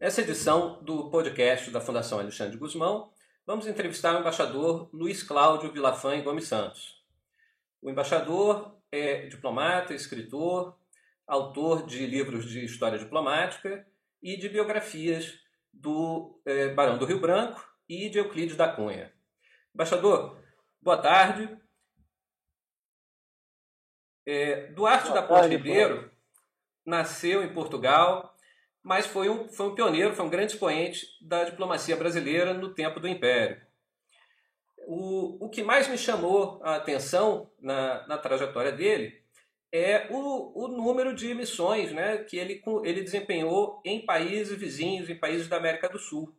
Nessa edição do podcast da Fundação Alexandre Guzmão, vamos entrevistar o embaixador Luiz Cláudio Vilafã Gomes Santos. O embaixador é diplomata, escritor, autor de livros de história diplomática e de biografias do é, Barão do Rio Branco e de Euclides da Cunha. Embaixador, boa tarde. É, Duarte boa da Ponte Ribeiro nasceu em Portugal, mas foi um, foi um pioneiro, foi um grande expoente da diplomacia brasileira no tempo do Império. O, o que mais me chamou a atenção na, na trajetória dele é o, o número de missões né, que ele, ele desempenhou em países vizinhos, em países da América do Sul.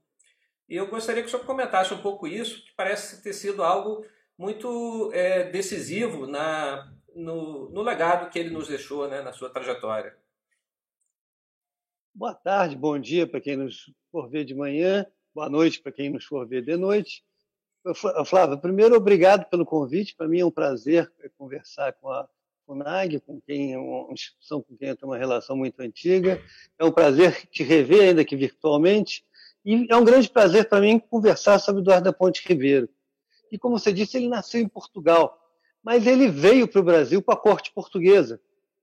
E eu gostaria que o senhor comentasse um pouco isso, que parece ter sido algo muito é, decisivo na, no, no, legado que ele nos deixou né, na sua trajetória. Boa tarde, bom dia para quem nos for ver de manhã, boa noite para quem nos for ver de noite. Flávio, primeiro, obrigado pelo convite. Para mim é um prazer conversar com a FUNAG, com quem é uma instituição com quem eu tenho uma relação muito antiga. É um prazer te rever, ainda que virtualmente. E é um grande prazer para mim conversar sobre Eduardo da Ponte Ribeiro. E como você disse, ele nasceu em Portugal, mas ele veio para o Brasil com a corte portuguesa,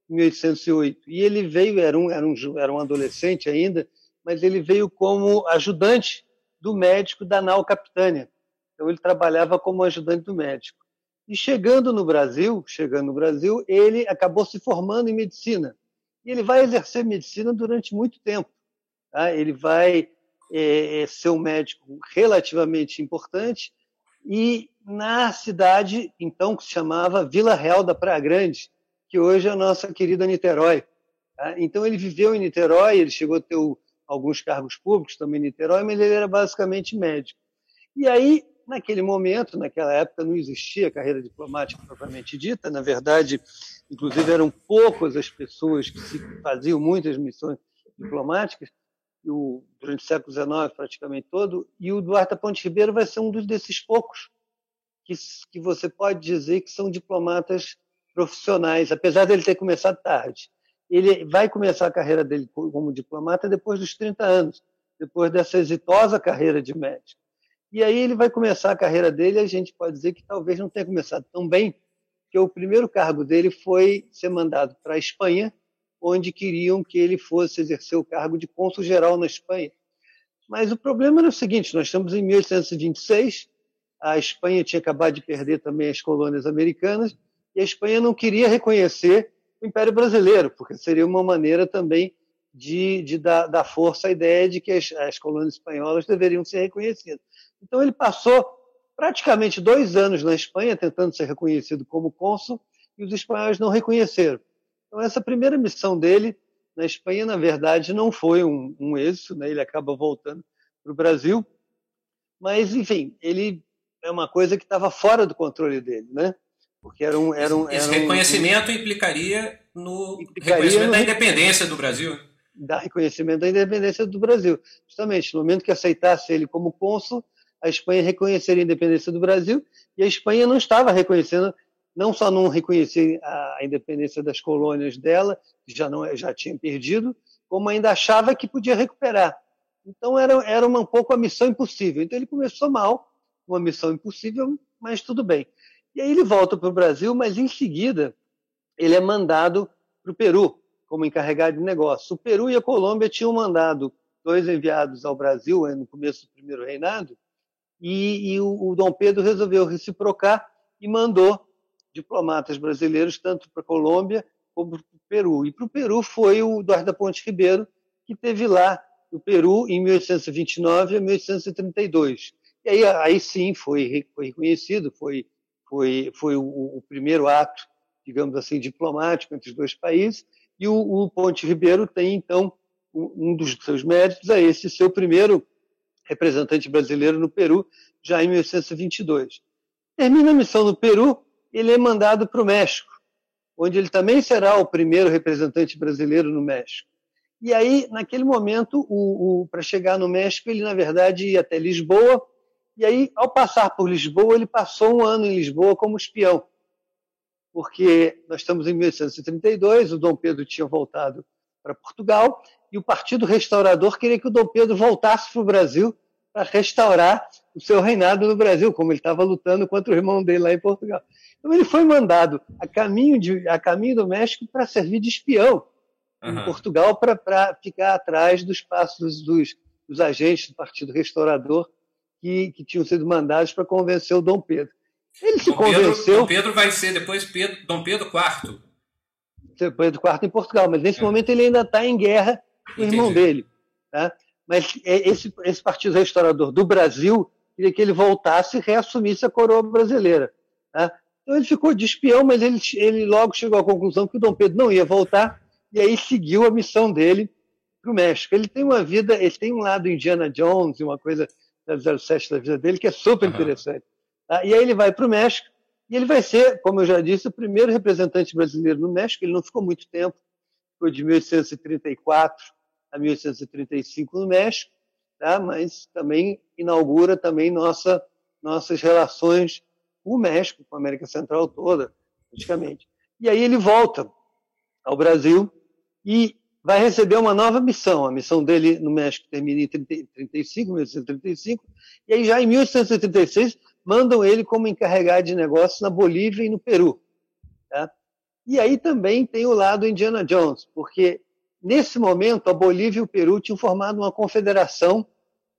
1808. E ele veio, era um, era, um, era um adolescente ainda, mas ele veio como ajudante do médico da nau Capitânia. Então ele trabalhava como ajudante do médico. E chegando no Brasil, chegando no Brasil, ele acabou se formando em medicina. E ele vai exercer medicina durante muito tempo. Tá? Ele vai é, é, ser um médico relativamente importante e na cidade, então, que se chamava Vila Real da Praia Grande, que hoje é a nossa querida Niterói. Tá? Então, ele viveu em Niterói, ele chegou a ter alguns cargos públicos também em Niterói, mas ele era basicamente médico. E aí, naquele momento, naquela época, não existia carreira diplomática propriamente dita, na verdade, inclusive eram poucas as pessoas que faziam muitas missões diplomáticas, durante o século XIX praticamente todo, e o Duarte Ponte Ribeiro vai ser um desses poucos que, que você pode dizer que são diplomatas profissionais, apesar dele ter começado tarde. Ele vai começar a carreira dele como diplomata depois dos 30 anos, depois dessa exitosa carreira de médico. E aí ele vai começar a carreira dele, a gente pode dizer que talvez não tenha começado tão bem, porque o primeiro cargo dele foi ser mandado para a Espanha, onde queriam que ele fosse exercer o cargo de cônsul-geral na Espanha. Mas o problema era o seguinte: nós estamos em 1826, a Espanha tinha acabado de perder também as colônias americanas, e a Espanha não queria reconhecer o Império Brasileiro, porque seria uma maneira também de, de dar, dar, força à ideia de que as, as colônias espanholas deveriam ser reconhecidas. Então ele passou praticamente dois anos na Espanha tentando ser reconhecido como cônsul, e os espanhóis não reconheceram. Então, essa primeira missão dele na Espanha, na verdade, não foi um, um êxito, né? ele acaba voltando para o Brasil, mas, enfim, ele é uma coisa que estava fora do controle dele, né? Porque era um. Era um Esse era reconhecimento um, implicaria no implicaria reconhecimento no, da independência do Brasil. Da reconhecimento da independência do Brasil. Justamente, no momento que aceitasse ele como cônsul, a Espanha reconheceria a independência do Brasil e a Espanha não estava reconhecendo não só não reconhecia a independência das colônias dela, que já, não, já tinha perdido, como ainda achava que podia recuperar. Então era, era uma, um pouco a missão impossível. Então ele começou mal, uma missão impossível, mas tudo bem. E aí ele volta para o Brasil, mas em seguida ele é mandado para o Peru como encarregado de negócio. O Peru e a Colômbia tinham mandado dois enviados ao Brasil no começo do primeiro reinado, e, e o, o Dom Pedro resolveu reciprocar e mandou diplomatas brasileiros, tanto para a Colômbia como para o Peru. E para o Peru foi o Eduardo da Ponte Ribeiro, que teve lá no Peru em 1829 a 1832. E aí, aí sim foi, foi reconhecido, foi, foi, foi o, o, primeiro ato, digamos assim, diplomático entre os dois países, e o, o Ponte Ribeiro tem, então, um dos seus méritos é esse ser o primeiro representante brasileiro no Peru, já em 1822. Termina a missão no Peru, ele é mandado para o México, onde ele também será o primeiro representante brasileiro no México. E aí, naquele momento, para chegar no México, ele, na verdade, ia até Lisboa, e aí, ao passar por Lisboa, ele passou um ano em Lisboa como espião, porque nós estamos em 1832, o Dom Pedro tinha voltado para Portugal, e o Partido Restaurador queria que o Dom Pedro voltasse para o Brasil para restaurar o seu reinado no Brasil, como ele estava lutando contra o irmão dele lá em Portugal. Então ele foi mandado a caminho, de, a caminho do México para servir de espião uhum. em Portugal para ficar atrás dos passos dos, dos, agentes do Partido Restaurador que, que tinham sido mandados para convencer o Dom Pedro. Ele se Dom convenceu. Pedro, Dom Pedro vai ser depois Pedro, Dom Pedro IV. Pedro IV em Portugal, mas nesse é. momento ele ainda está em guerra com o irmão dele. Tá? Mas é, esse, esse partido restaurador do Brasil queria que ele voltasse e reassumisse a coroa brasileira. Tá? Então ele ficou de espião, mas ele, ele logo chegou à conclusão que o Dom Pedro não ia voltar e aí seguiu a missão dele para o México. Ele tem uma vida, ele tem um lado Indiana Jones, uma coisa 007 da vida dele que é super interessante. Tá? E aí ele vai para o México e ele vai ser, como eu já disse, o primeiro representante brasileiro no México. Ele não ficou muito tempo, foi de 1834 a 1835 no México, tá? mas também inaugura também nossa, nossas relações com o México, com a América Central toda, praticamente. E aí ele volta ao Brasil e vai receber uma nova missão. A missão dele no México termina em 1935, 1835, e aí já em 1836 mandam ele como encarregado de negócios na Bolívia e no Peru. Tá? E aí também tem o lado Indiana Jones, porque nesse momento a Bolívia e o Peru tinham formado uma confederação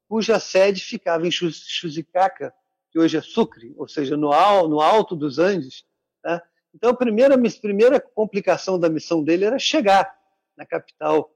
cuja sede ficava em Chuzicaca, que hoje é Sucre, ou seja, no alto dos Andes. Tá? Então a primeira, a primeira complicação da missão dele era chegar na capital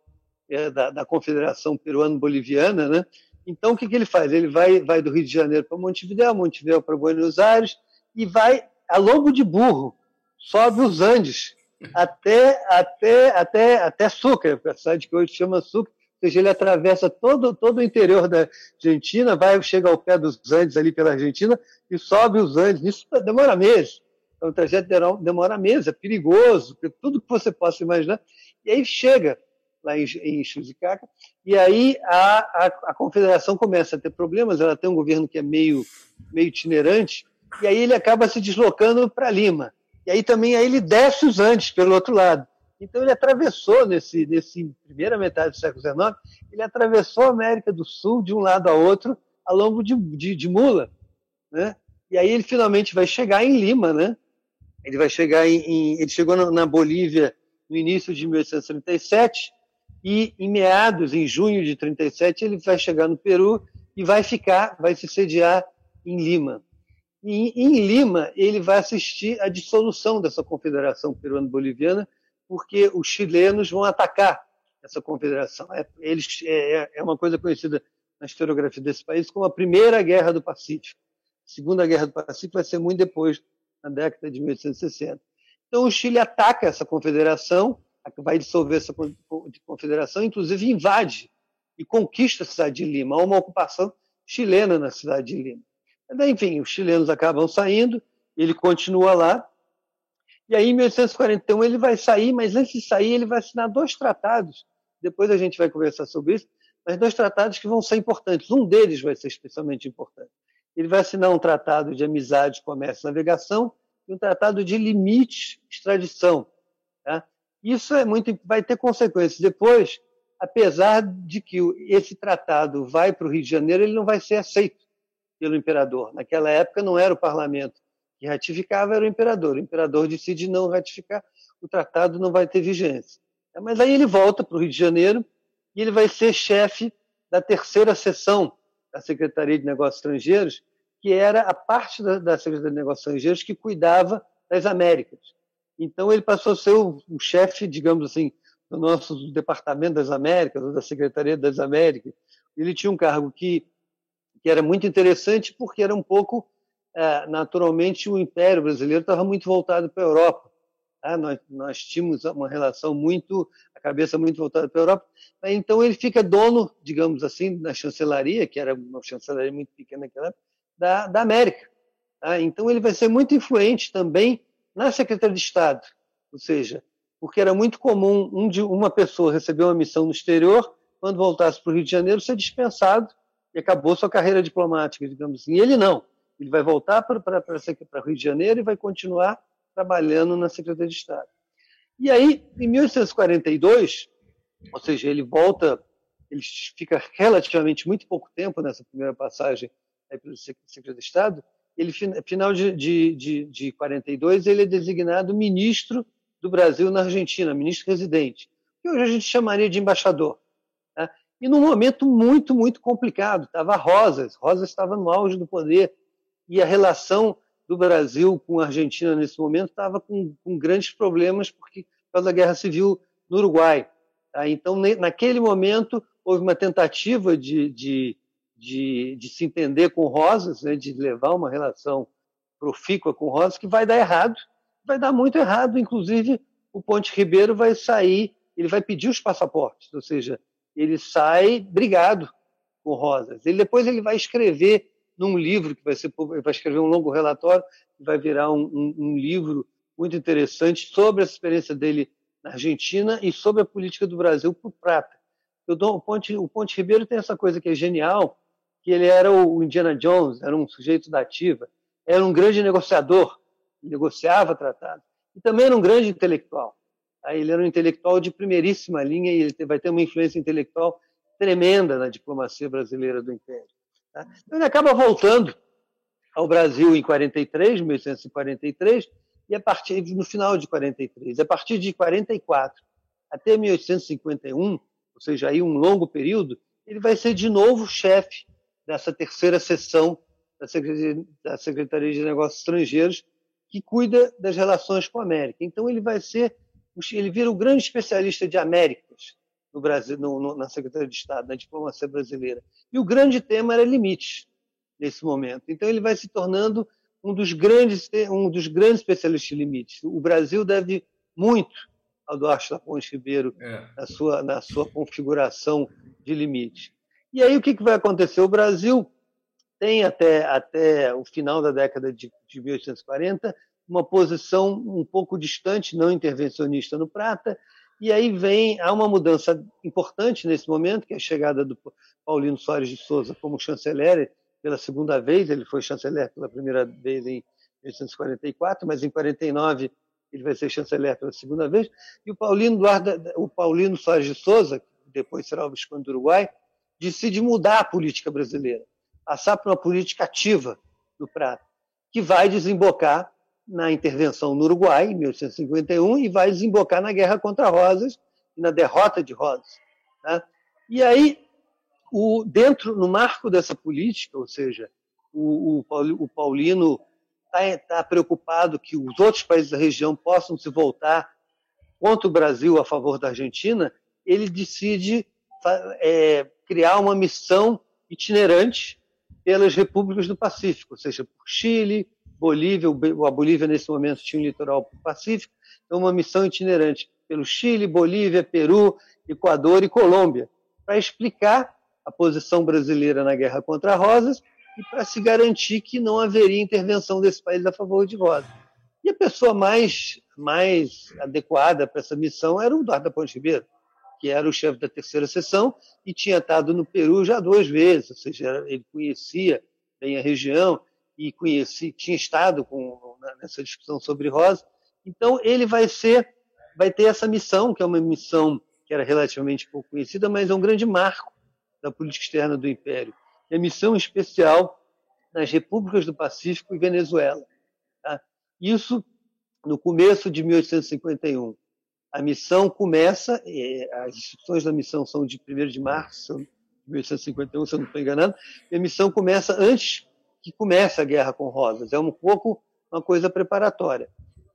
é, da, da Confederação Peruano-Boliviana, né? Então, o que, que ele faz? Ele vai, vai do Rio de Janeiro para Montevideo, Montevideo para Buenos Aires e vai a lombo de burro, sobe os Andes até, até, até, até Sucre, a cidade que hoje chama Sucre, ou seja, ele atravessa todo, todo o interior da Argentina, vai, chega ao pé dos Andes ali pela Argentina e sobe os Andes. Isso demora meses. Então, o trajeto demora meses, é perigoso, tudo que você possa imaginar. E aí chega lá em, em Chuzicaca, e aí a, a, a, confederação começa a ter problemas, ela tem um governo que é meio, meio itinerante, e aí ele acaba se deslocando para Lima. E aí também aí ele desce os Andes pelo outro lado. Então ele atravessou nesse, nesse primeira metade do século XIX, ele atravessou a América do Sul de um lado a outro ao longo de, de, de mula, né? E aí ele finalmente vai chegar em Lima, né? Ele vai chegar em, em ele chegou na, na Bolívia no início de 1837 e em meados, em junho de 37, ele vai chegar no Peru e vai ficar, vai se sediar em Lima. E em Lima, ele vai assistir à dissolução dessa confederação peruano-boliviana, porque os chilenos vão atacar essa confederação. É, eles, é, é uma coisa conhecida na historiografia desse país como a Primeira Guerra do Pacífico. A Segunda Guerra do Pacífico vai ser muito depois, na década de 1860. Então, o Chile ataca essa confederação vai dissolver essa confederação, inclusive invade e conquista a cidade de Lima. Há uma ocupação chilena na cidade de Lima. Enfim, os chilenos acabam saindo, ele continua lá, e aí em 1841 ele vai sair, mas antes de sair ele vai assinar dois tratados, depois a gente vai conversar sobre isso, mas dois tratados que vão ser importantes. Um deles vai ser especialmente importante. Ele vai assinar um tratado de amizade, comércio e navegação um tratado de limite extradição. Tá? Isso é muito, vai ter consequências. Depois, apesar de que esse tratado vai para o Rio de Janeiro, ele não vai ser aceito pelo imperador. Naquela época não era o parlamento que ratificava, era o imperador. O imperador decide não ratificar, o tratado não vai ter vigência. Mas aí ele volta para o Rio de Janeiro e ele vai ser chefe da terceira seção da Secretaria de Negócios Estrangeiros, que era a parte da, da Secretaria de Negócios Estrangeiros que cuidava das Américas. Então ele passou a ser o, o chefe, digamos assim, do nosso Departamento das Américas, ou da Secretaria das Américas. Ele tinha um cargo que, que era muito interessante porque era um pouco, é, naturalmente, o Império Brasileiro estava muito voltado para a Europa. Tá? Nós, nós tínhamos uma relação muito, a cabeça muito voltada para a Europa. Então ele fica dono, digamos assim, da chancelaria, que era uma chancelaria muito pequena naquela época, da, da América. Tá? Então ele vai ser muito influente também na Secretaria de Estado, ou seja, porque era muito comum um de, uma pessoa receber uma missão no exterior, quando voltasse para o Rio de Janeiro, ser dispensado e acabou sua carreira diplomática, digamos assim. E ele não. Ele vai voltar para, para, para o Rio de Janeiro e vai continuar trabalhando na Secretaria de Estado. E aí, em 1842, ou seja, ele volta, ele fica relativamente muito pouco tempo nessa primeira passagem pelo secretário de Estado, ele, final de, de, de, de 42, ele é designado ministro do Brasil na Argentina, ministro residente, que hoje a gente chamaria de embaixador. Né? E num momento muito, muito complicado, estava Rosas, Rosas estava no auge do poder, e a relação do Brasil com a Argentina nesse momento estava com, com, grandes problemas porque, por causa da guerra civil no Uruguai. Tá? Então, naquele momento, houve uma tentativa de, de, de, de se entender com Rosas, né, de levar uma relação profícua com Rosas, que vai dar errado, vai dar muito errado. Inclusive, o Ponte Ribeiro vai sair, ele vai pedir os passaportes, ou seja, ele sai brigado com Rosas. Ele depois ele vai escrever num livro que vai ser, vai escrever um longo relatório que vai virar um, um, um livro muito interessante sobre a experiência dele na Argentina e sobre a política do Brasil por prata. o Ponte, o Ponte Ribeiro tem essa coisa que é genial, que ele era o Indiana Jones, era um sujeito da ativa, era um grande negociador, negociava tratados, e também era um grande intelectual. Ele era um intelectual de primeiríssima linha e ele vai ter uma influência intelectual tremenda na diplomacia brasileira do Império. Tá? Então, ele acaba voltando ao Brasil em 43, 1843, e a partir no final de 43, a partir de 44 até 1851, ou seja, aí um longo período, ele vai ser de novo chefe dessa terceira sessão da Secretaria de Negócios Estrangeiros, que cuida das relações com a América. Então ele vai ser, ele vira o grande especialista de Américas no Brasil, no, no, na Secretaria de Estado, na diplomacia brasileira. E o grande tema era limites nesse momento. Então ele vai se tornando um dos grandes, um dos grandes especialistas de limites. O Brasil deve muito ao Duarte da Ponte Ribeiro é. na, sua, na sua configuração de limites. E aí o que, que vai acontecer? O Brasil tem até, até o final da década de, de 1840 uma posição um pouco distante, não intervencionista no prata, e aí vem há uma mudança importante nesse momento, que é a chegada do Paulino Soares de Souza como chanceler pela segunda vez, ele foi chanceler pela primeira vez em 1844, mas em 49 ele vai ser chanceler pela segunda vez, e o Paulino, Eduardo, o Paulino Soares de Souza, que depois será o Visconde do Uruguai, decide mudar a política brasileira, passar para uma política ativa do Prata, que vai desembocar na intervenção no Uruguai, em 1851, e vai desembocar na guerra contra Rosas e na derrota de Rosas. Né? E aí, o, dentro, no marco dessa política, ou seja, o, o, o Paulino está tá preocupado que os outros países da região possam se voltar contra o Brasil a favor da Argentina, ele decide é, criar uma missão itinerante pelas repúblicas do Pacífico, ou seja, por Chile, Bolívia, a Bolívia nesse momento tinha um litoral Pacífico, então uma missão itinerante pelo Chile, Bolívia, Peru, Equador e Colômbia, para explicar a posição brasileira na guerra contra Rosas e para se garantir que não haveria intervenção desse país a favor de Rosas. E a pessoa mais, mais adequada para essa missão era o Eduardo Ponte Ribeiro, que era o chefe da terceira sessão e tinha estado no Peru já duas vezes, ou seja, ele conhecia bem a região e conhecia, tinha estado com, nessa discussão sobre Rosa. Então ele vai ser, vai ter essa missão, que é uma missão que era relativamente pouco conhecida, mas é um grande marco da política externa do Império. É missão especial nas repúblicas do Pacífico e Venezuela. Tá? Isso no começo de 1851. A missão começa, as instruções da missão são de 1 de março de 1851, se eu não estou enganado, e a missão começa antes que comece a guerra com Rosas. É um pouco uma coisa preparatória.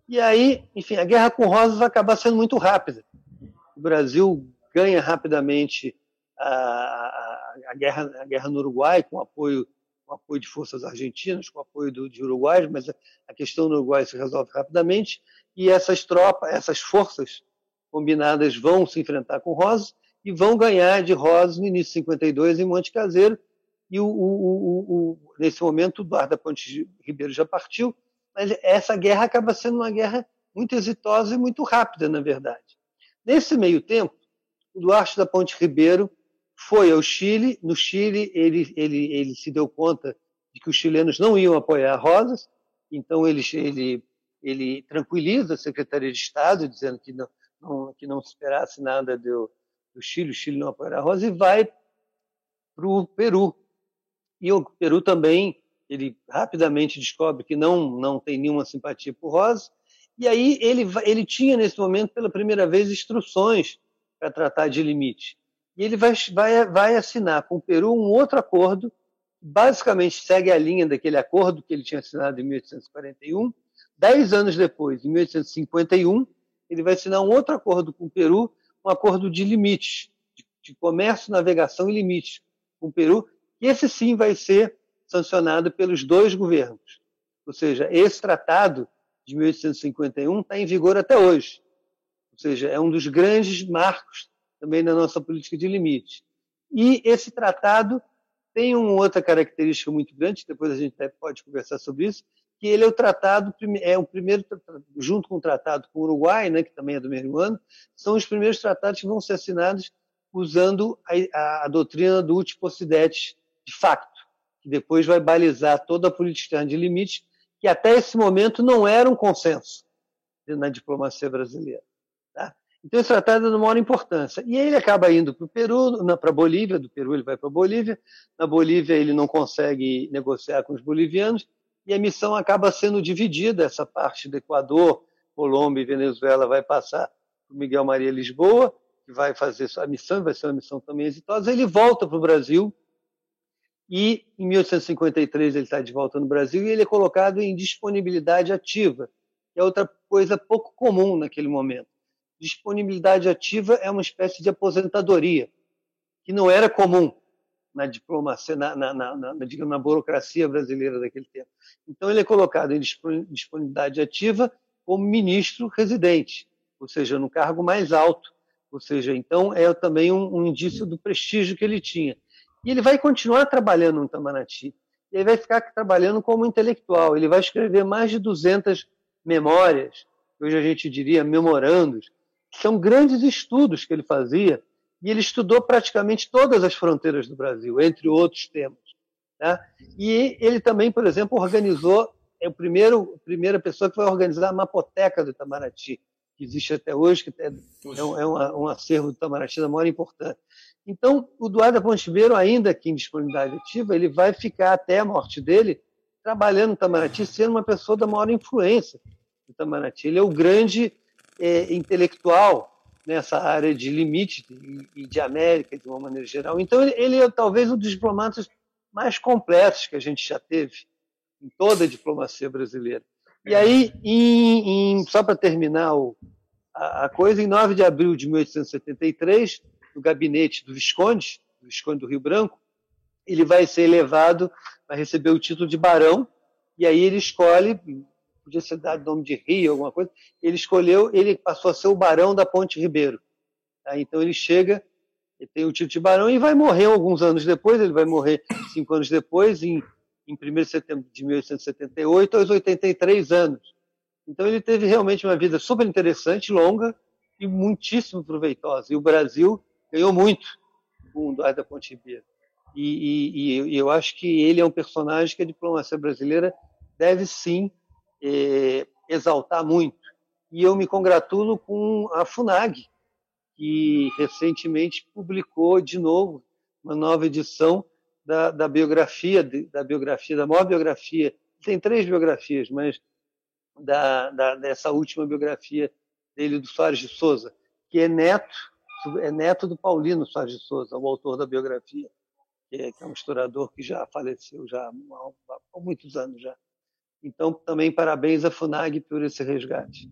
E aí, enfim, a guerra com Rosas vai acabar sendo muito rápida. O Brasil ganha rapidamente a, a, a, guerra, a guerra no Uruguai, com apoio, com apoio de forças argentinas, com apoio do, de uruguaios, mas a, questão no Uruguai se resolve rapidamente. E essas tropas, essas forças combinadas vão se enfrentar com Rosas e vão ganhar de Rosas no início de 52 em Monte Caseiro. E o, o, o, nesse momento o Eduardo Ponte Ribeiro já partiu, mas essa guerra acaba sendo uma guerra muito exitosa e muito rápida, na verdade. Nesse meio tempo, o Duarte da Ponte Ribeiro foi ao Chile. No Chile, ele, ele, ele se deu conta de que os chilenos não iam apoiar Rosas, então ele, ele, ele tranquiliza a Secretaria de Estado, dizendo que não, não, que não se esperasse nada do, do Chile, o Chile não apoiará a Rosa, e vai para o Peru. E o Peru também, ele rapidamente descobre que não, não tem nenhuma simpatia por Rosa, e aí ele, ele tinha, nesse momento, pela primeira vez, instruções para tratar de limite. E ele vai, vai, vai assinar com o Peru um outro acordo, basicamente segue a linha daquele acordo que ele tinha assinado em 1841. Dez anos depois, em 1851, ele vai assinar um outro acordo com o Peru, um acordo de limites, de, comércio, navegação e limites com o Peru, e esse sim vai ser sancionado pelos dois governos. Ou seja, esse tratado de 1851 está em vigor até hoje. Ou seja, é um dos grandes marcos também na nossa política de limites. E esse tratado tem uma outra característica muito grande, depois a gente pode conversar sobre isso, que ele é o tratado, é o primeiro, junto com o tratado com o Uruguai, né, que também é do mesmo ano, são os primeiros tratados que vão ser assinados usando a, a, a doutrina do uti possidetis de facto, que depois vai balizar toda a política de limites, que até esse momento não era um consenso na diplomacia brasileira. Então, tratado é de maior importância. E ele acaba indo para o Peru, para a Bolívia, do Peru ele vai para a Bolívia, na Bolívia ele não consegue negociar com os bolivianos, e a missão acaba sendo dividida, essa parte do Equador, Colômbia e Venezuela vai passar para Miguel Maria Lisboa, que vai fazer a missão, vai ser uma missão também exitosa, ele volta para o Brasil, e em 1853 ele está de volta no Brasil e ele é colocado em disponibilidade ativa, que é outra coisa pouco comum naquele momento. Disponibilidade ativa é uma espécie de aposentadoria, que não era comum na diplomacia, na, na, na, na, digamos, na burocracia brasileira daquele tempo. Então ele é colocado em disponibilidade ativa como ministro residente, ou seja, no cargo mais alto. Ou seja, então é também um, um indício do prestígio que ele tinha. E ele vai continuar trabalhando no Itamaraty. E ele vai ficar trabalhando como intelectual. Ele vai escrever mais de 200 memórias, hoje a gente diria memorandos, são grandes estudos que ele fazia. E ele estudou praticamente todas as fronteiras do Brasil, entre outros temas. Né? E ele também, por exemplo, organizou, é o primeiro, a primeira pessoa que vai organizar a mapoteca do Itamaraty, que existe até hoje, que é, é, um, é um, um acervo do Itamaraty da maior importância. Então, o Duarte Pontibeiro, ainda que em disponibilidade ativa, ele vai ficar até a morte dele trabalhando no Itamaraty, sendo uma pessoa da maior influência no Itamaraty. Ele é o grande é, intelectual nessa área de limite e de América, de uma maneira geral. Então, ele, é talvez um dos diplomatas mais completos que a gente já teve em toda a diplomacia brasileira. E aí, em, em, só para terminar o, a, a, coisa, em 9 de abril de 1873, no gabinete do Visconde, do Visconde do Rio Branco, ele vai ser elevado, vai receber o título de barão, e aí ele escolhe, podia ser dado nome de Rio, alguma coisa, ele escolheu, ele passou a ser o barão da Ponte Ribeiro. Tá? Então ele chega, ele tem o título de barão e vai morrer alguns anos depois, ele vai morrer cinco anos depois, em, em 1 de setembro de 1878, aos 83 anos. Então ele teve realmente uma vida super interessante, longa e muitíssimo proveitosa. E o Brasil ganhou muito com o Eduardo da Ponte Ribeiro. E, e, e, eu acho que ele é um personagem que a diplomacia brasileira deve sim é, exaltar muito. E eu me congratulo com a FUNAG, que recentemente publicou de novo uma nova edição da, da biografia, da biografia, da maior biografia. Tem três biografias, mas da, da, dessa última biografia dele, do Soares de Souza, que é neto é neto do Paulino Soares de Souza, o autor da biografia, que é, que é um historiador que já faleceu já há, há muitos anos já. Então, também parabéns à FUNAG por esse resgate.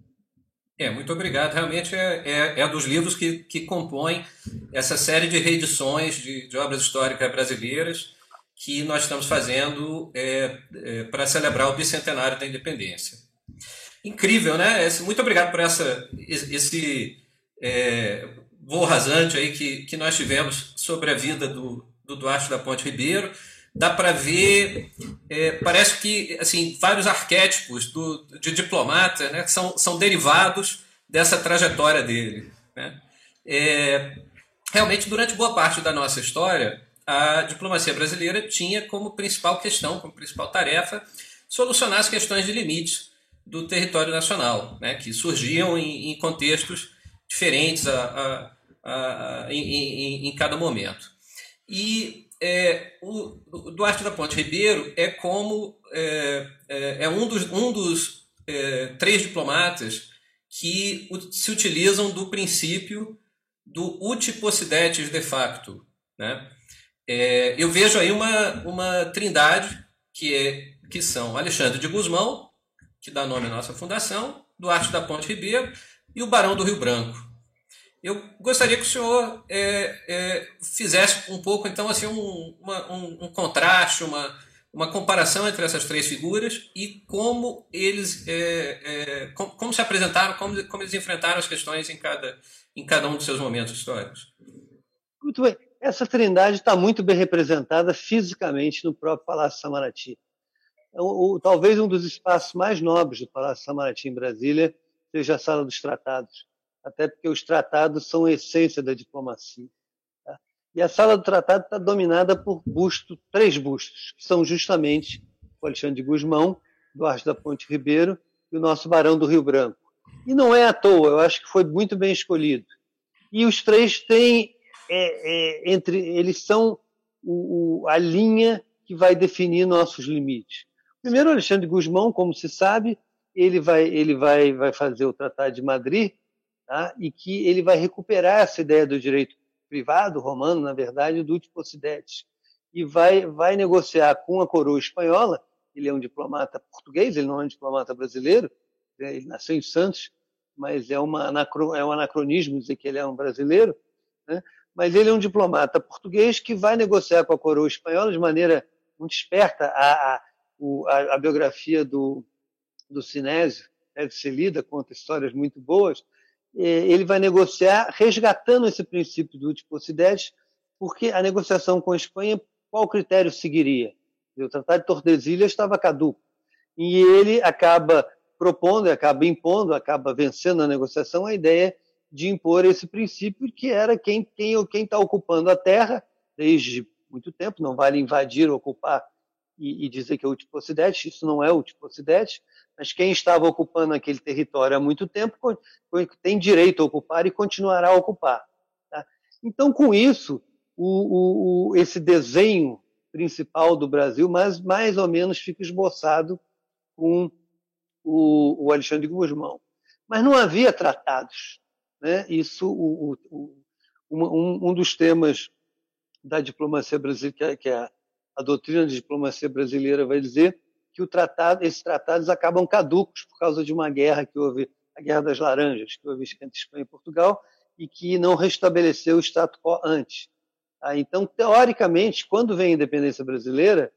É, muito obrigado. Realmente é, é, é dos livros que, que compõem essa série de reedições de, de obras históricas brasileiras que nós estamos fazendo é, é, para celebrar o bicentenário da independência. Incrível, né? Muito obrigado por essa, esse é, voo rasante aí que, que nós tivemos sobre a vida do, do Duarte da Ponte Ribeiro. Dá para ver, é, parece que assim vários arquétipos do, de diplomata né, são, são derivados dessa trajetória dele. Né? É, realmente, durante boa parte da nossa história, a diplomacia brasileira tinha como principal questão, como principal tarefa, solucionar as questões de limites do território nacional, né, que surgiam em, em contextos diferentes a, a uh, em, em, em, cada momento. E é, o, Duarte da Ponte Ribeiro é como é, é, é um dos, um dos é, três diplomatas que se utilizam do princípio do uti possidetis de facto. Né? É, eu vejo aí uma, uma trindade que, é, que são Alexandre de Guzmão, que dá nome à nossa fundação, Duarte da Ponte Ribeiro e o Barão do Rio Branco. Eu gostaria que o senhor é, é, fizesse um pouco, então, assim, um, uma, um, um, contraste, uma, uma comparação entre essas três figuras e como eles é, é como, como, se apresentaram, como, como eles enfrentaram as questões em cada, em cada um dos seus momentos históricos. Muito bem. Essa trindade está muito bem representada fisicamente no próprio Palácio Samarati. O, o, talvez um dos espaços mais nobres do Palácio Samarati em Brasília seja a Sala dos Tratados até porque os tratados são a essência da diplomacia. Tá? E a sala do tratado está dominada por busto, três bustos, que são justamente o Alexandre de Guzmão, Duarte da Ponte Ribeiro e o nosso Barão do Rio Branco. E não é à toa, eu acho que foi muito bem escolhido. E os três têm, é, é, entre eles são o, o, a linha que vai definir nossos limites. Primeiro, Alexandre Guzmão, como se sabe, ele vai, ele vai, vai fazer o Tratado de Madrid, tá? e que ele vai recuperar essa ideia do direito privado romano, na verdade, do Tiposidetes, e vai, vai negociar com a coroa espanhola. Ele é um diplomata português, ele não é um diplomata brasileiro, né? ele nasceu em Santos, mas é, uma é um anacronismo dizer que ele é um brasileiro, né? mas ele é um diplomata português que vai negociar com a coroa espanhola de maneira muito esperta. A, a, a, a biografia do, do Sinésio deve ser lida, conta histórias muito boas, ele vai negociar resgatando esse princípio do Utipocidetes, porque a negociação com a Espanha, qual critério seguiria? O Tratado de Tordesilhas estava caduco. E ele acaba propondo, acaba impondo, acaba vencendo a negociação a ideia de impor esse princípio que era quem quem quem está ocupando a terra desde muito tempo, não vale invadir, ocupar e, e dizer que é o Utipocidetes, isso não é o Utipocidetes, mas quem estava ocupando aquele território há muito tempo tem direito a ocupar e continuará a ocupar. Tá? Então, com isso, o, o, esse desenho principal do Brasil mais, mais ou menos fica esboçado com o, o Alexandre Guzmão. Mas não havia tratados. Né? Isso, o, um, um, dos temas da diplomacia brasileira, que, é, que é a, a doutrina de diplomacia brasileira vai dizer, que tratado, esses tratados acabam caducos por causa de uma guerra que houve, a Guerra das Laranjas, que houve entre Espanha e Portugal, e que não restabeleceu o status quo antes. Ah, então, teoricamente, quando vem a independência brasileira,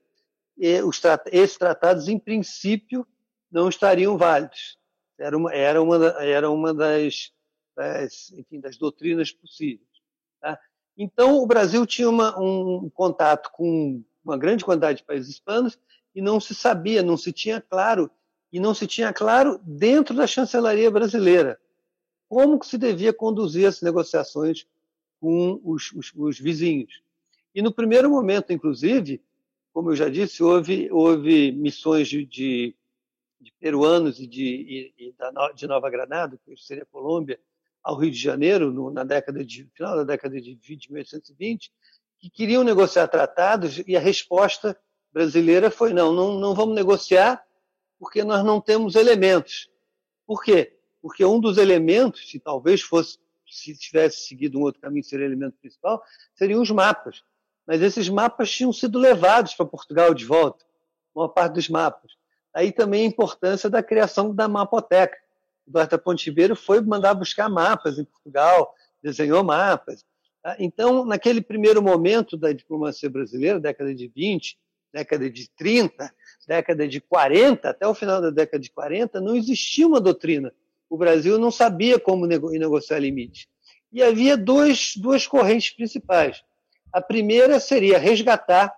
esses tratados, em princípio, não estariam válidos. Era uma, era uma, era uma das, das, enfim, das doutrinas possíveis. Tá? Então, o Brasil tinha uma, um contato com uma grande quantidade de países hispanos e não se sabia, não se tinha claro, e não se tinha claro dentro da chancelaria brasileira como que se devia conduzir as negociações com os, os, os vizinhos. E no primeiro momento, inclusive, como eu já disse, houve, houve missões de, de, de peruanos e de, e, de Nova Granada, que seria Colômbia, ao Rio de Janeiro, no, na década de final da década de 20, 1820, que queriam negociar tratados e a resposta brasileira foi: não, não, não vamos negociar porque nós não temos elementos. Por quê? Porque um dos elementos, se talvez fosse, se tivesse seguido um outro caminho, seria o elemento principal, seriam os mapas. Mas esses mapas tinham sido levados para Portugal de volta, uma parte dos mapas. Aí também a importância da criação da mapoteca. O Duarte Ponte Ribeiro foi mandar buscar mapas em Portugal, desenhou mapas. Tá? Então, naquele primeiro momento da diplomacia brasileira, década de 20, década de 30, década de 40, até o final da década de 40, não existia uma doutrina. O Brasil não sabia como negociar limite. E havia dois, duas correntes principais. A primeira seria resgatar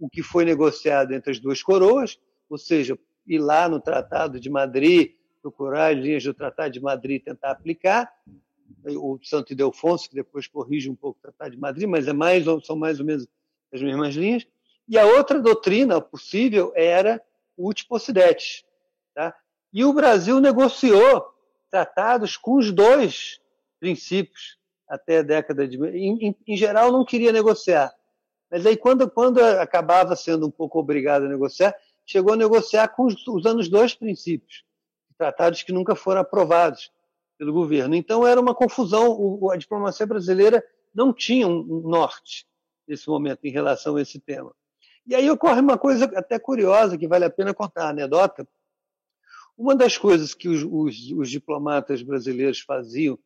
o que foi negociado entre as duas coroas, ou seja, ir lá no Tratado de Madrid, procurar as linhas do Tratado de Madrid e tentar aplicar. O Santo Ildefonso, que depois corrige um pouco o Tratado de Madrid, mas é mais, são mais ou menos as mesmas linhas. E a outra doutrina possível era o Utposidetes. Tá? E o Brasil negociou tratados com os dois princípios. até a década de. Em, em, em, geral, não queria negociar. Mas aí, quando, quando acabava sendo um pouco obrigado a negociar, chegou a negociar com, usando os dois princípios, tratados que nunca foram aprovados pelo governo. Então, era uma confusão. A diplomacia brasileira não tinha um norte nesse momento em relação a esse tema. E aí ocorre uma coisa até curiosa que vale a pena contar, a anedota. Uma das coisas que os, os, os diplomatas brasileiros faziam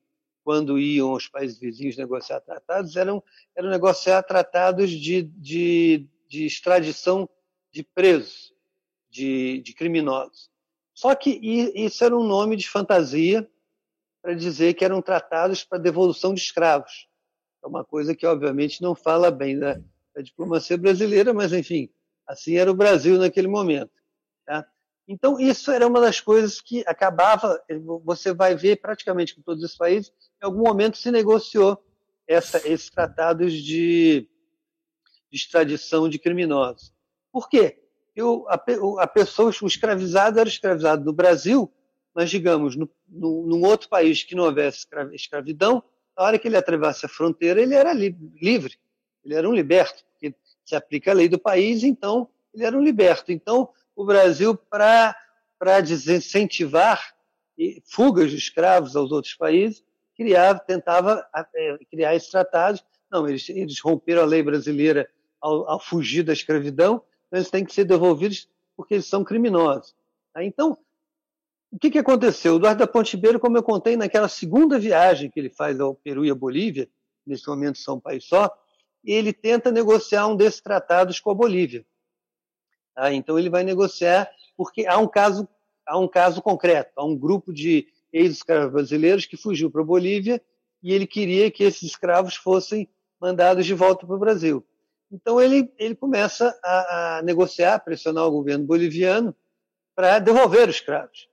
quando iam aos países vizinhos negociar tratados eram, eram negociar tratados de, de, de extradição de presos, de, de criminosos. Só que isso era um nome de fantasia para dizer que eram tratados para devolução de escravos. É uma coisa que, obviamente, não fala bem da, da diplomacia brasileira, mas, enfim, assim era o Brasil naquele momento. Tá? Então, isso era uma das coisas que acabava, você vai ver praticamente com todos os países, em algum momento se negociou essa, esses tratados de, de extradição de criminosos. Por quê? Eu, a, a pessoa, o escravizado era escravizado no Brasil, mas, digamos, no, no, num outro país que não houvesse escravidão, na hora que ele atravessa a fronteira, ele era li livre, ele era um liberto, porque se aplica a lei do país, então ele era um liberto. Então, o Brasil, para desincentivar fugas de escravos aos outros países, criava, tentava é, criar esses tratados. Não, eles, eles romperam a lei brasileira ao, ao, fugir da escravidão, então eles têm que ser devolvidos porque eles são criminosos. Então, o que, que aconteceu? O Eduardo da Ponte Ribeiro, como eu contei naquela segunda viagem que ele faz ao Peru e à Bolívia, nesse momento são um país só, ele tenta negociar um desses tratados com a Bolívia. Ah, então ele vai negociar, porque há um caso, há um caso concreto, há um grupo de ex-escravos brasileiros que fugiu para a Bolívia e ele queria que esses escravos fossem mandados de volta para o Brasil. Então ele, ele começa a, a negociar, pressionar o governo boliviano para devolver os escravos.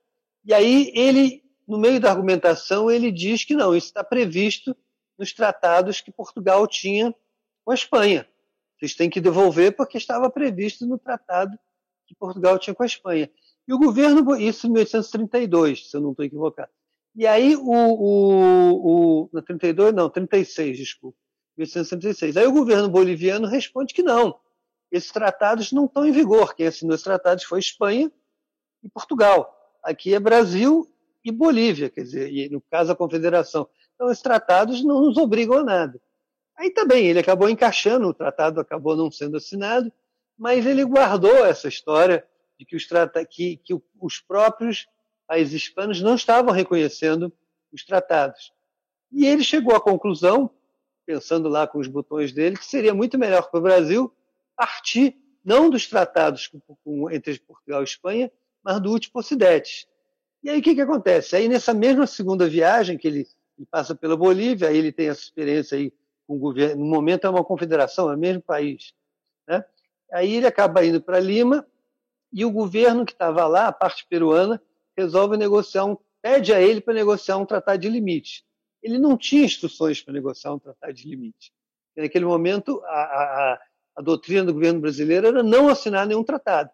E aí ele, no meio da argumentação, ele diz que não, isso está previsto nos tratados que Portugal tinha com a Espanha. Vocês têm que devolver porque estava previsto no tratado que Portugal tinha com a Espanha. E o governo, isso em 1832, se eu não estou equivocado. E aí o, o, o, 32, não, 36, desculpa, 1836. Aí o governo boliviano responde que não, esses tratados não estão em vigor. Quem assinou esses tratados foi Espanha e Portugal aqui é Brasil e Bolívia, quer dizer, e no caso a Confederação. Então, esses tratados não nos obrigam a nada. Aí também, ele acabou encaixando, o tratado acabou não sendo assinado, mas ele guardou essa história de que os, que, que os próprios países hispanos não estavam reconhecendo os tratados. E ele chegou à conclusão, pensando lá com os botões dele, que seria muito melhor para o Brasil partir não dos tratados entre Portugal e Espanha, mas do último Ocidente. E aí o que, que acontece? Aí nessa mesma segunda viagem que ele, ele passa pela Bolívia, aí ele tem essa experiência aí com o governo, no momento é uma confederação, é o mesmo país. Né? Aí ele acaba indo para Lima e o governo que estava lá, a parte peruana, resolve negociar um, pede a ele para negociar um tratado de limite. Ele não tinha instruções para negociar um tratado de limite. Naquele momento, a, a, a doutrina do governo brasileiro era não assinar nenhum tratado.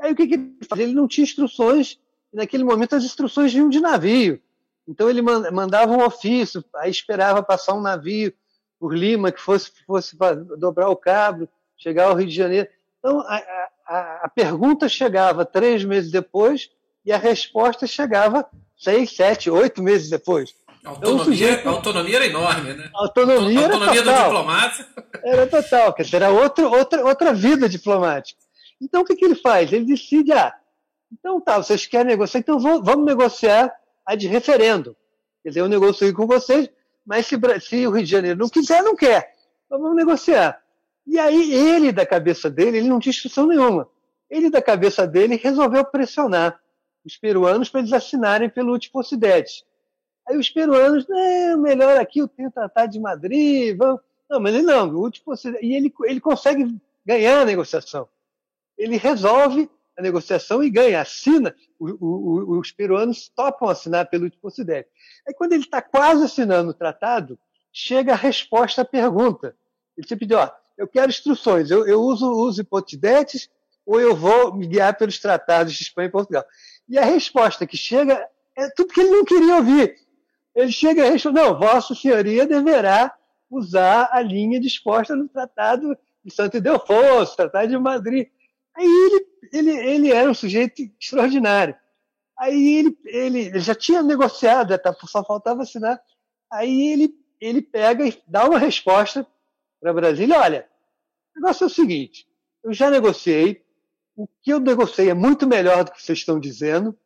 Aí o que, que ele fazia? Ele não tinha instruções, e naquele momento as instruções vinham de navio. Então ele mandava um ofício, aí esperava passar um navio por Lima que fosse, fosse dobrar o cabo, chegar ao Rio de Janeiro. Então a, a, a pergunta chegava três meses depois e a resposta chegava seis, sete, oito meses depois. A autonomia, então, sujeito, a autonomia era enorme, né? A autonomia, a autonomia era total. do diplomata. Era total, quer dizer, era outro, outra, outra vida diplomática. Então, o que, que ele faz? Ele decide, ah, então tá, vocês querem negociar, então vamos negociar a de referendo. Quer dizer, eu negocio com vocês, mas se, se o Rio de Janeiro não quiser, não quer. Então vamos negociar. E aí ele, da cabeça dele, ele não tinha instrução nenhuma. Ele, da cabeça dele, resolveu pressionar os peruanos para eles assinarem pelo último Ocidente. Aí os peruanos, não, melhor aqui o tenho tratado de Madrid, vamos. Não, mas ele não, o último Ocidente. E ele, ele consegue ganhar a negociação ele resolve a negociação e ganha, assina. O, o, os peruanos topam assinar pelo Ocidente. Aí, quando ele está quase assinando o tratado, chega a resposta à pergunta. Ele te pediu, ó, eu quero instruções, eu, eu uso, uso hipotidetes ou eu vou me guiar pelos tratados de Espanha e Portugal. E a resposta que chega é tudo que ele não queria ouvir. ele chega e responde, não, Vossa Senhoria deverá usar a linha disposta no Tratado de Santo Ildefonso, Tratado de Madrid. Aí ele, ele, ele era um sujeito extraordinário. Aí ele, ele, ele já tinha negociado, tá, só faltava assinar. Aí ele, ele pega e dá uma resposta para Brasília: olha, o negócio é o seguinte, eu já negociei, o que eu negociei é muito melhor do que vocês estão dizendo,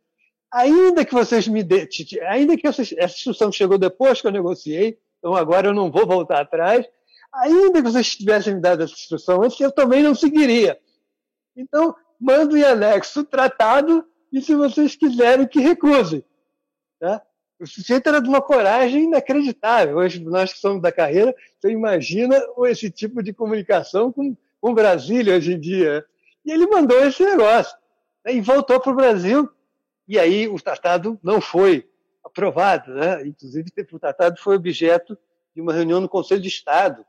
ainda que vocês me dê, ainda que essa, essa instrução chegou depois que eu negociei, então agora eu não vou voltar atrás, ainda que vocês tivessem me dado essa instrução antes, eu também não seguiria. Então, mando em anexo o tratado e se vocês quiserem que recusem. Tá? O sujeito era de uma coragem inacreditável. Hoje, nós que somos da carreira, você imagina esse tipo de comunicação com, com Brasília hoje em dia. E ele mandou esse negócio. Né? E voltou para o Brasil. E aí o tratado não foi aprovado. Né? Inclusive, o tratado foi objeto de uma reunião no Conselho de Estado.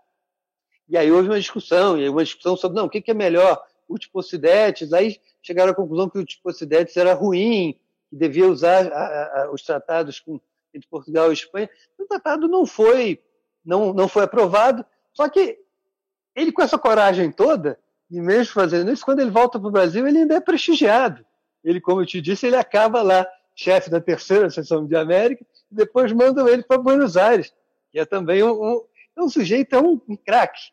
E aí houve uma discussão, e uma discussão sobre não, o que é melhor, Utipocidetes. Aí chegaram à conclusão que o Utipocidetes era ruim, que devia usar a, a, os tratados com, entre Portugal e Espanha. O tratado não foi, não, não foi aprovado, só que ele, com essa coragem toda, e mesmo fazendo isso, quando ele volta para o Brasil, ele ainda é prestigiado. Ele, como eu te disse, ele acaba lá, chefe da terceira seção de América, e depois mandam ele para Buenos Aires, que é também um, um, é um sujeito, é um, um craque.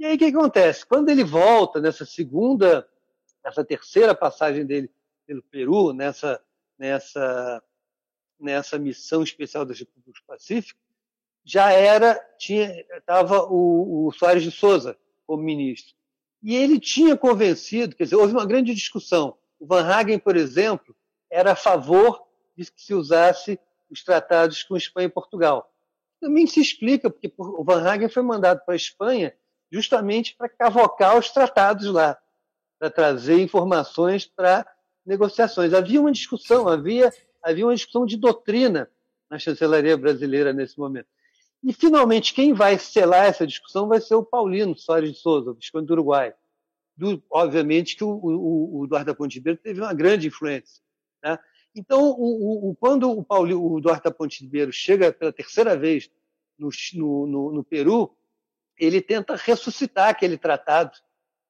E aí o que acontece? Quando ele volta nessa segunda, nessa terceira passagem dele pelo Peru, nessa, nessa, nessa missão especial das Repúblicas do Pacífico, já era, tinha, estava o, o Soares de Souza como ministro. E ele tinha convencido, quer dizer, houve uma grande discussão. O Van Hagen, por exemplo, era a favor de que se usasse os tratados com Espanha e Portugal. Também se explica, porque o Van Hagen foi mandado para a Espanha justamente para cavocar os tratados lá, para trazer informações para negociações. Havia uma discussão, havia, havia uma discussão de doutrina na chancelaria brasileira nesse momento. E, finalmente, quem vai selar essa discussão vai ser o Paulino Soares de Souza, o Visconde do Uruguai. Do, obviamente que o, o, o Eduardo da Ponte Ribeiro teve uma grande influência. Né? Então, o, quando o, Paulino, o Eduardo da Ponte Ribeiro chega pela terceira vez no, no, no Peru, ele tenta ressuscitar aquele tratado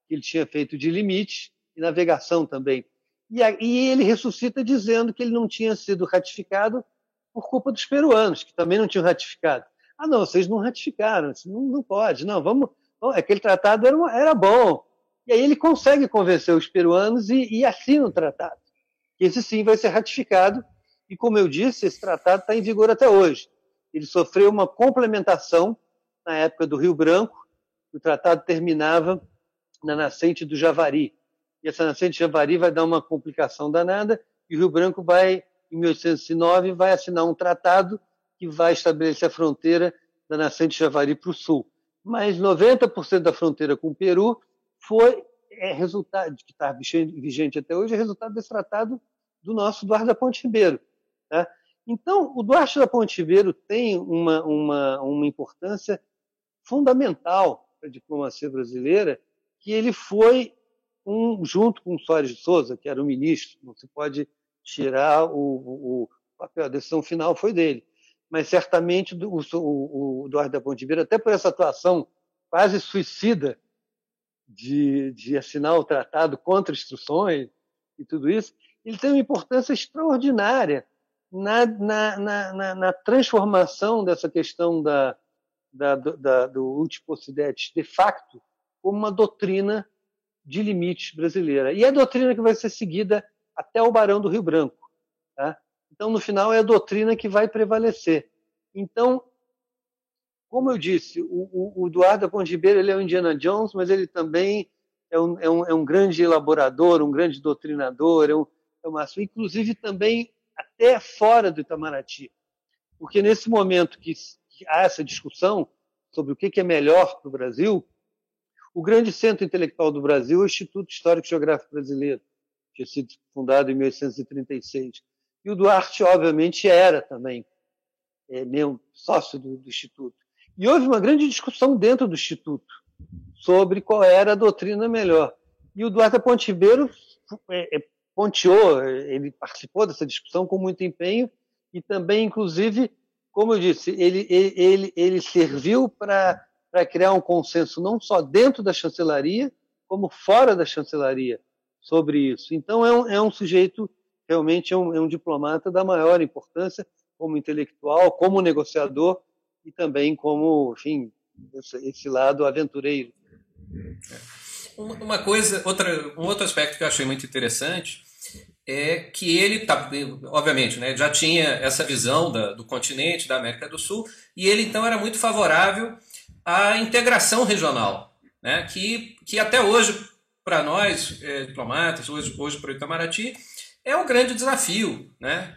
que ele tinha feito de limite e navegação também. E, e ele ressuscita dizendo que ele não tinha sido ratificado por culpa dos peruanos, que também não tinham ratificado. Ah, não, vocês não ratificaram, não, não pode, não, vamos. Aquele tratado era, uma, era bom. E aí ele consegue convencer os peruanos e, e assina o tratado. Esse sim vai ser ratificado, e como eu disse, esse tratado está em vigor até hoje. Ele sofreu uma complementação na época do Rio Branco, o tratado terminava na nascente do Javari. E essa nascente do Javari vai dar uma complicação danada, e o Rio Branco vai, em 1809, vai assinar um tratado que vai estabelecer a fronteira da nascente Javari para o sul. Mas 90% da fronteira com o Peru foi é, resultado, que está vigente até hoje, é resultado desse tratado do nosso Duarte da Ponte Ribeiro. Tá? Então, o Duarte da Ponte Ribeiro tem uma, uma, uma importância fundamental para a diplomacia brasileira, que ele foi um, junto com o Soares de Souza, que era o ministro, não se pode tirar o, o, papel, a decisão final foi dele. Mas certamente o, o, o Eduardo da Ponte Vieira, até por essa atuação quase suicida de, de assinar o tratado contra instruções e tudo isso, ele tem uma importância extraordinária na, na, na, na transformação dessa questão da, da, da, do Ultiposidetes de facto como uma doutrina de limites brasileira. E é a doutrina que vai ser seguida até o Barão do Rio Branco. Tá? Então, no final, é a doutrina que vai prevalecer. Então, como eu disse, o, o, o Eduardo Ponte Ribeiro ele é o Indiana Jones, mas ele também é um, é um, é um grande elaborador, um grande doutrinador, é um, é uma, inclusive também até fora do Itamaraty. Porque nesse momento que há essa discussão sobre o que é melhor para o Brasil, o grande centro intelectual do Brasil é o Instituto Histórico Geográfico Brasileiro, que tinha sido fundado em 1836. E o Duarte, obviamente, era também é, sócio do, do Instituto. E houve uma grande discussão dentro do Instituto sobre qual era a doutrina melhor. E o Duarte Ponte Ribeiro é, é, ponteou, ele participou dessa discussão com muito empenho e também, inclusive, como eu disse, ele, ele, ele serviu para criar um consenso não só dentro da chancelaria, como fora da chancelaria sobre isso. Então, é um, é um sujeito, realmente é um, é um diplomata da maior importância, como intelectual, como negociador e também como, enfim, esse, esse lado aventureiro. Uma coisa, outra, um outro aspecto que eu achei muito interessante é que ele, tá, obviamente, né, já tinha essa visão da, do continente, da América do Sul, e ele então era muito favorável à integração regional, né, que, que até hoje, para nós, é, diplomatas, hoje, hoje para o Itamaraty, é um grande desafio. Né?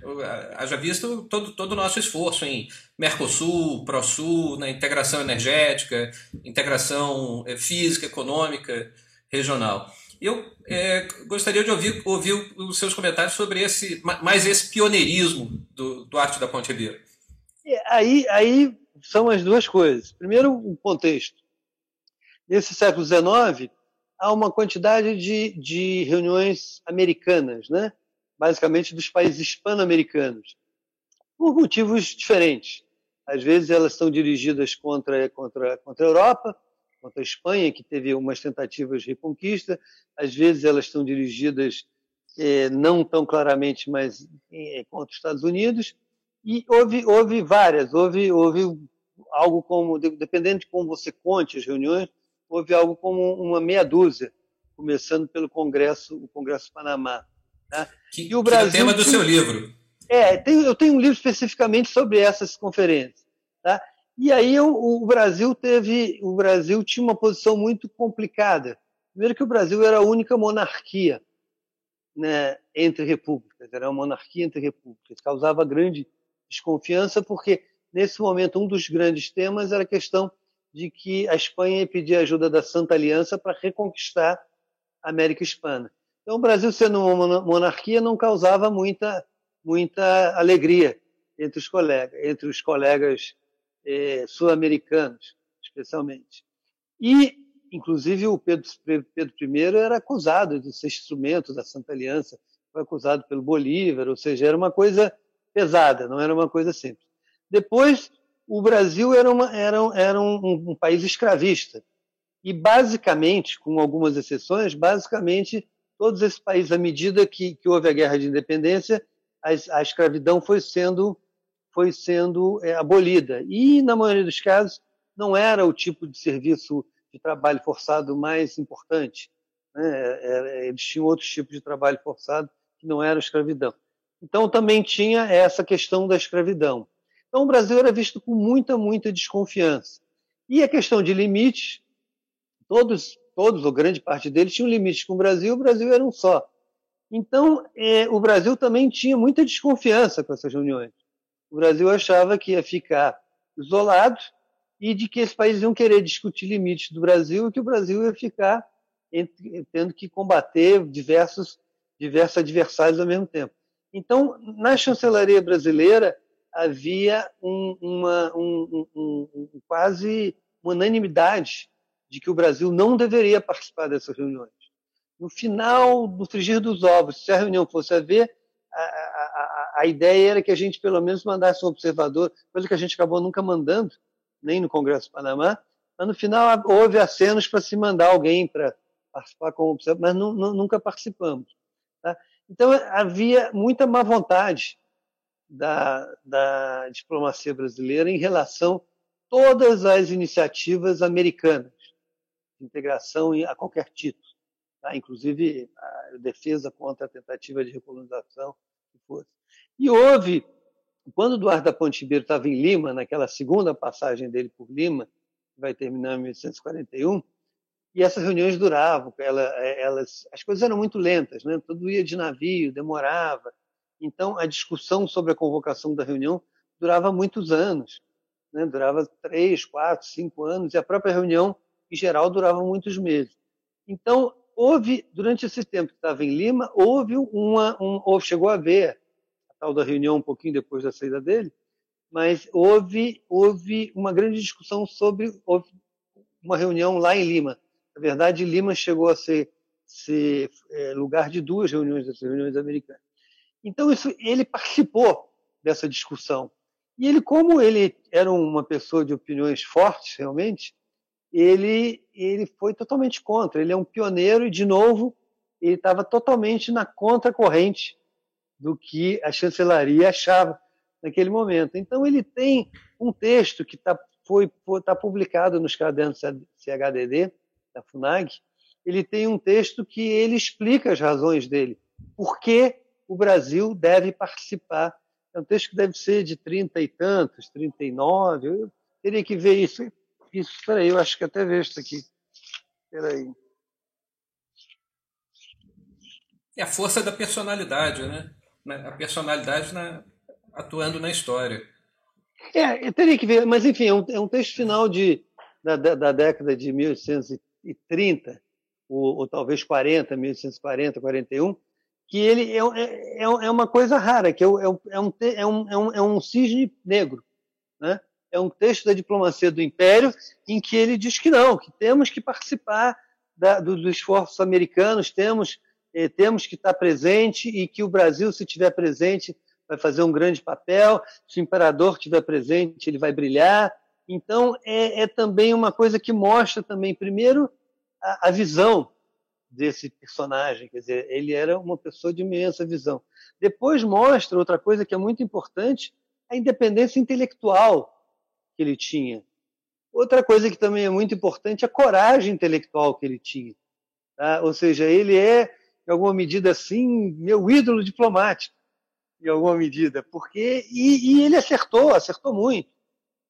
Haja visto todo, todo o nosso esforço em Mercosul, ProSul, na integração energética, integração é, física, econômica, regional. Eu é, gostaria de ouvir, ouvir os seus comentários sobre esse, mais esse pioneirismo do, do Arte da Ponte Ribeiro. É, aí, aí são as duas coisas. Primeiro, o contexto. Nesse século XIX, há uma quantidade de, de reuniões americanas, né? basicamente dos países hispano-americanos, por motivos diferentes. Às vezes elas são dirigidas contra, contra, contra a Europa, contra a Espanha, que teve umas tentativas de reconquista, às vezes elas estão dirigidas é, não tão claramente, mas é, contra os Estados Unidos, e houve, houve várias, houve, houve algo como, dependendo de como você conte as reuniões, houve algo como uma meia dúzia, começando pelo Congresso, o Congresso Panamá. Tá? Que, e o Brasil que é o tema do seu livro. É, tem, eu tenho um livro especificamente sobre essas conferências. E aí eu, o Brasil teve, o Brasil tinha uma posição muito complicada. Primeiro que o Brasil era a única monarquia né, entre repúblicas, era uma monarquia entre repúblicas, causava grande desconfiança porque nesse momento um dos grandes temas era a questão de que a Espanha ia pedir ajuda da Santa Aliança para reconquistar a América Hispana. Então, o Brasil, sendo uma monarquia, não causava muita, muita alegria entre os colegas, entre os colegas eh, sul-americanos, especialmente. E, inclusive, o Pedro, Pedro I era acusado de ser instrumento da Santa Aliança, foi acusado pelo Bolívar, ou seja, era uma coisa pesada, não era uma coisa simples. Depois, o Brasil era, uma, era, era um, um, um país escravista. E, basicamente, com algumas exceções, basicamente todos esses países, à medida que, que houve a guerra de independência, a, a escravidão foi sendo, foi sendo é, abolida. E, na maioria dos casos, não era o tipo de serviço de trabalho forçado mais importante. Né? É, eles tinham outros tipos de trabalho forçado que não era escravidão. Então, também tinha essa questão da escravidão. Então, o Brasil era visto com muita, muita desconfiança. E a questão de limites, todos todos ou grande parte deles tinham limites com o Brasil, o Brasil era um só. Então, é, o Brasil também tinha muita desconfiança com essas reuniões. O Brasil achava que ia ficar isolado e de que esses países iam querer discutir limites do Brasil e que o Brasil ia ficar entre, tendo que combater diversos, diversos adversários ao mesmo tempo. Então, na chancelaria brasileira, havia um, uma, um, um, quase uma unanimidade de que o Brasil não deveria participar dessas reuniões. No final, no frigir dos ovos, se a reunião fosse a ver, a, a, ideia era que a gente pelo menos mandasse um observador, coisa que a gente acabou nunca mandando, nem no Congresso do Panamá, mas no final houve acenos para se mandar alguém para participar como observador, mas não, não, nunca participamos. Tá? Então havia muita má vontade da, da diplomacia brasileira em relação a todas as iniciativas americanas integração a qualquer título, tá? inclusive a defesa contra a tentativa de recolonização que fosse. E houve, quando Eduardo da Ponte Ribeiro estava em Lima, naquela segunda passagem dele por Lima, que vai terminar em 1841, e essas reuniões duravam, elas, as coisas eram muito lentas, né? tudo ia de navio, demorava. Então, a discussão sobre a convocação da reunião durava muitos anos, né? durava três, quatro, cinco anos, e a própria reunião em geral, duravam muitos meses. Então, houve, durante esse tempo que estava em Lima, houve uma, um, ou chegou a haver, tal da reunião um pouquinho depois da saída dele, mas houve, houve uma grande discussão sobre uma reunião lá em Lima. Na verdade, Lima chegou a ser, ser é, lugar de duas reuniões, dessas reuniões americanas. Então, isso, ele participou dessa discussão. E ele, como ele era uma pessoa de opiniões fortes, realmente, ele, ele foi totalmente contra. Ele é um pioneiro e, de novo, ele estava totalmente na contracorrente do que a chancelaria achava naquele momento. Então, ele tem um texto que tá, foi está publicado nos cadernos CHDD, da FUNAG, ele tem um texto que ele explica as razões dele. Por que o Brasil deve participar? É um texto que deve ser de 30 e tantos, 39. Eu teria que ver isso. Isso, peraí, eu acho que até vejo isso aqui. Peraí. É a força da personalidade, né? A personalidade na, atuando na história. É, eu teria que ver, mas enfim, é um, é um texto final de, da, da, década de 1830, ou, ou, talvez 40, 1840, 41, que ele é, é, é uma coisa rara, que é, é, um, é, um, é, um, é um cisne negro. Né? É um texto da diplomacia do Império em que ele diz que não, que temos que participar da, do, dos esforços americanos, temos, eh, temos que estar presente e que o Brasil, se estiver presente, vai fazer um grande papel, se o imperador estiver presente, ele vai brilhar. Então, é, é também uma coisa que mostra também, primeiro, a, a, visão desse personagem, quer dizer, ele era uma pessoa de imensa visão. Depois mostra outra coisa que é muito importante, a independência intelectual que ele tinha. Outra coisa que também é muito importante, a coragem intelectual que ele tinha. Tá? Ou seja, ele é, em alguma medida assim, meu ídolo diplomático em alguma medida, porque e, e ele acertou, acertou muito.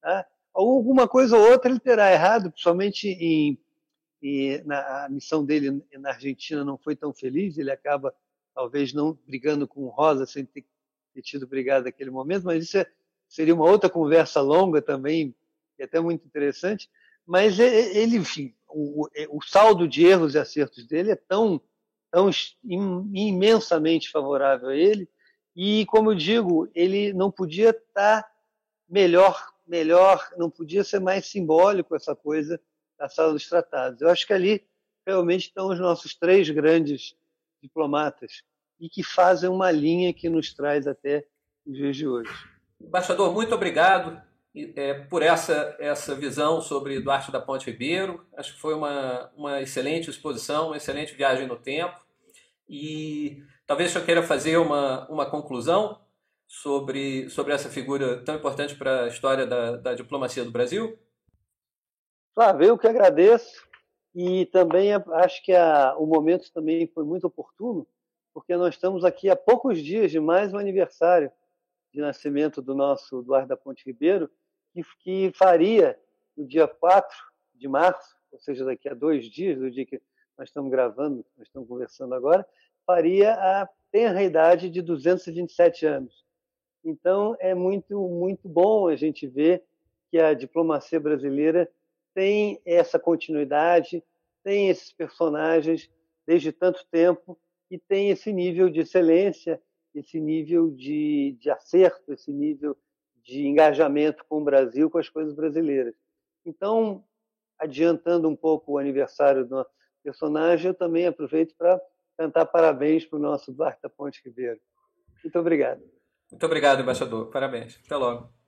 Tá? Alguma coisa ou outra ele terá errado, principalmente em, em na a missão dele na Argentina não foi tão feliz, ele acaba talvez não brigando com Rosa sem ter, ter tido brigado naquele momento, mas isso é, seria uma outra conversa longa também, e até muito interessante. Mas ele, enfim, o, o saldo de erros e acertos dele é tão, tão imensamente favorável a ele e, como eu digo, ele não podia estar melhor, melhor, não podia ser mais simbólico essa coisa da sala dos tratados. Eu acho que ali realmente estão os nossos três grandes diplomatas e que fazem uma linha que nos traz até os dias de hoje. Embaixador, muito obrigado é, por essa, essa visão sobre Duarte da Ponte Ribeiro. Acho que foi uma, uma excelente exposição, uma excelente viagem no tempo. E talvez eu queira fazer uma, uma conclusão sobre, sobre essa figura tão importante para a história da, da diplomacia do Brasil. Flávio, eu que agradeço e também acho que a, o momento também foi muito oportuno, porque nós estamos aqui há poucos dias de mais um aniversário de nascimento do nosso Eduardo da Ponte Ribeiro, que, faria no dia 4 de março, ou seja, daqui a dois dias, do dia que nós estamos gravando, nós estamos conversando agora, faria a tenra idade de 227 anos. Então, é muito, muito bom a gente ver que a diplomacia brasileira tem essa continuidade, tem esses personagens desde tanto tempo e tem esse nível de excelência, esse nível de, de acerto, esse nível de engajamento com o Brasil, com as coisas brasileiras. Então, adiantando um pouco o aniversário do personagem, eu também aproveito para cantar parabéns para o nosso Duarte da Ponte Ribeiro. Muito obrigado. Muito obrigado, embaixador. Parabéns. Até logo.